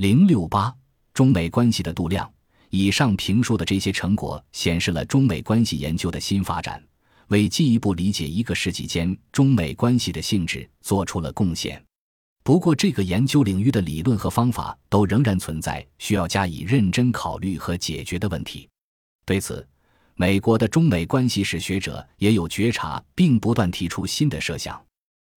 零六八中美关系的度量。以上评述的这些成果显示了中美关系研究的新发展，为进一步理解一个世纪间中美关系的性质做出了贡献。不过，这个研究领域的理论和方法都仍然存在需要加以认真考虑和解决的问题。对此，美国的中美关系史学者也有觉察，并不断提出新的设想。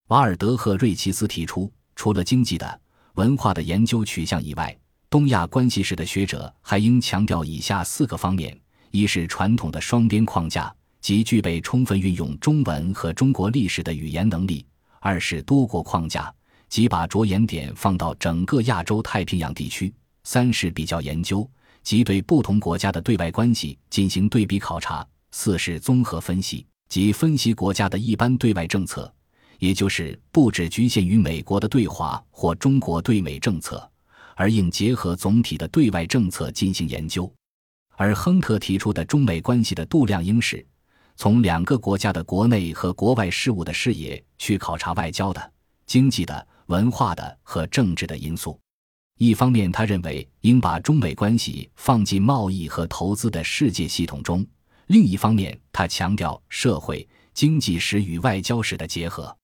瓦尔德和瑞奇斯提出，除了经济的、文化的研究取向以外，东亚关系史的学者还应强调以下四个方面：一是传统的双边框架，即具备充分运用中文和中国历史的语言能力；二是多国框架，即把着眼点放到整个亚洲太平洋地区；三是比较研究，即对不同国家的对外关系进行对比考察；四是综合分析，即分析国家的一般对外政策，也就是不只局限于美国的对华或中国对美政策。而应结合总体的对外政策进行研究，而亨特提出的中美关系的度量应是从两个国家的国内和国外事务的视野去考察外交的、经济的、文化的和政治的因素。一方面，他认为应把中美关系放进贸易和投资的世界系统中；另一方面，他强调社会经济史与外交史的结合。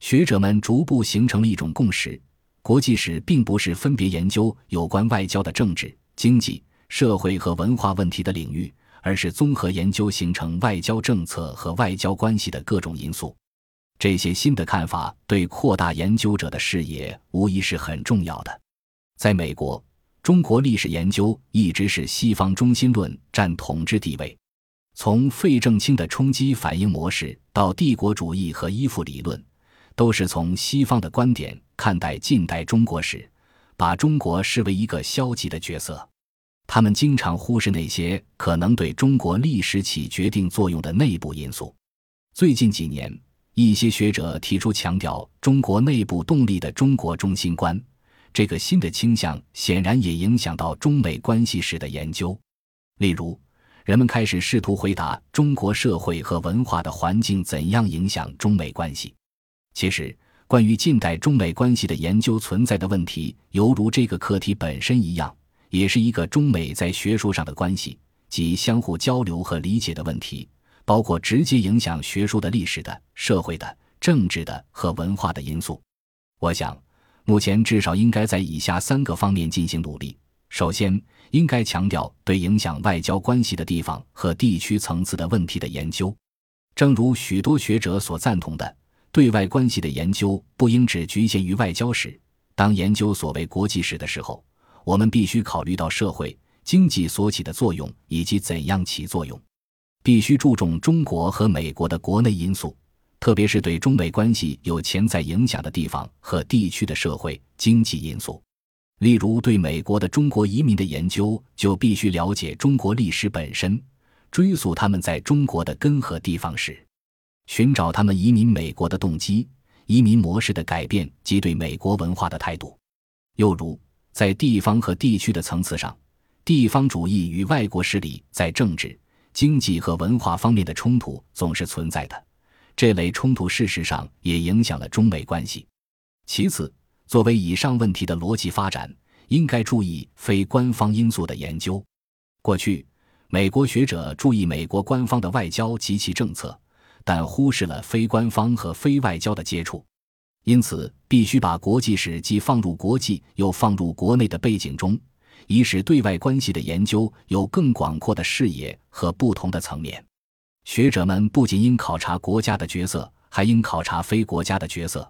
学者们逐步形成了一种共识。国际史并不是分别研究有关外交的政治、经济、社会和文化问题的领域，而是综合研究形成外交政策和外交关系的各种因素。这些新的看法对扩大研究者的视野无疑是很重要的。在美国，中国历史研究一直是西方中心论占统治地位。从费正清的冲击反应模式到帝国主义和依附理论。都是从西方的观点看待近代中国史，把中国视为一个消极的角色。他们经常忽视那些可能对中国历史起决定作用的内部因素。最近几年，一些学者提出强调中国内部动力的中国中心观，这个新的倾向显然也影响到中美关系史的研究。例如，人们开始试图回答中国社会和文化的环境怎样影响中美关系。其实，关于近代中美关系的研究存在的问题，犹如这个课题本身一样，也是一个中美在学术上的关系及相互交流和理解的问题，包括直接影响学术的历史的、社会的、政治的和文化的因素。我想，目前至少应该在以下三个方面进行努力：首先，应该强调对影响外交关系的地方和地区层次的问题的研究，正如许多学者所赞同的。对外关系的研究不应只局限于外交史。当研究所谓国际史的时候，我们必须考虑到社会经济所起的作用以及怎样起作用。必须注重中国和美国的国内因素，特别是对中美关系有潜在影响的地方和地区的社会经济因素。例如，对美国的中国移民的研究，就必须了解中国历史本身，追溯他们在中国的根和地方史。寻找他们移民美国的动机、移民模式的改变及对美国文化的态度。又如，在地方和地区的层次上，地方主义与外国势力在政治、经济和文化方面的冲突总是存在的。这类冲突事实上也影响了中美关系。其次，作为以上问题的逻辑发展，应该注意非官方因素的研究。过去，美国学者注意美国官方的外交及其政策。但忽视了非官方和非外交的接触，因此必须把国际史既放入国际又放入国内的背景中，以使对外关系的研究有更广阔的视野和不同的层面。学者们不仅应考察国家的角色，还应考察非国家的角色；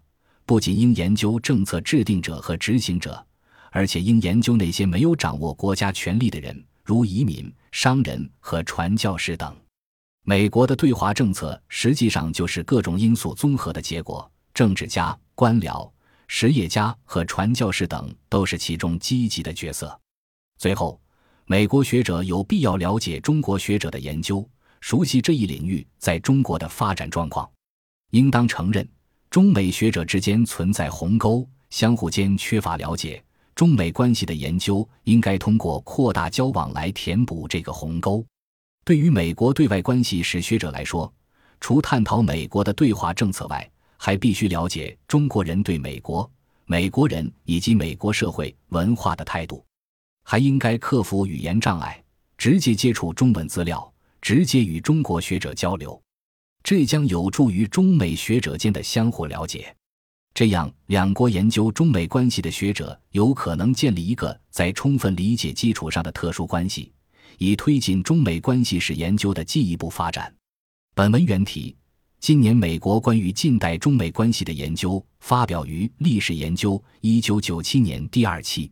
不仅应研究政策制定者和执行者，而且应研究那些没有掌握国家权力的人，如移民、商人和传教士等。美国的对华政策实际上就是各种因素综合的结果，政治家、官僚、实业家和传教士等都是其中积极的角色。最后，美国学者有必要了解中国学者的研究，熟悉这一领域在中国的发展状况。应当承认，中美学者之间存在鸿沟，相互间缺乏了解。中美关系的研究应该通过扩大交往来填补这个鸿沟。对于美国对外关系史学者来说，除探讨美国的对华政策外，还必须了解中国人对美国、美国人以及美国社会文化的态度，还应该克服语言障碍，直接接触中文资料，直接与中国学者交流，这将有助于中美学者间的相互了解。这样，两国研究中美关系的学者有可能建立一个在充分理解基础上的特殊关系，以推进中美关系史研究的进一步发展。本文原题。今年，美国关于近代中美关系的研究发表于《历史研究》一九九七年第二期。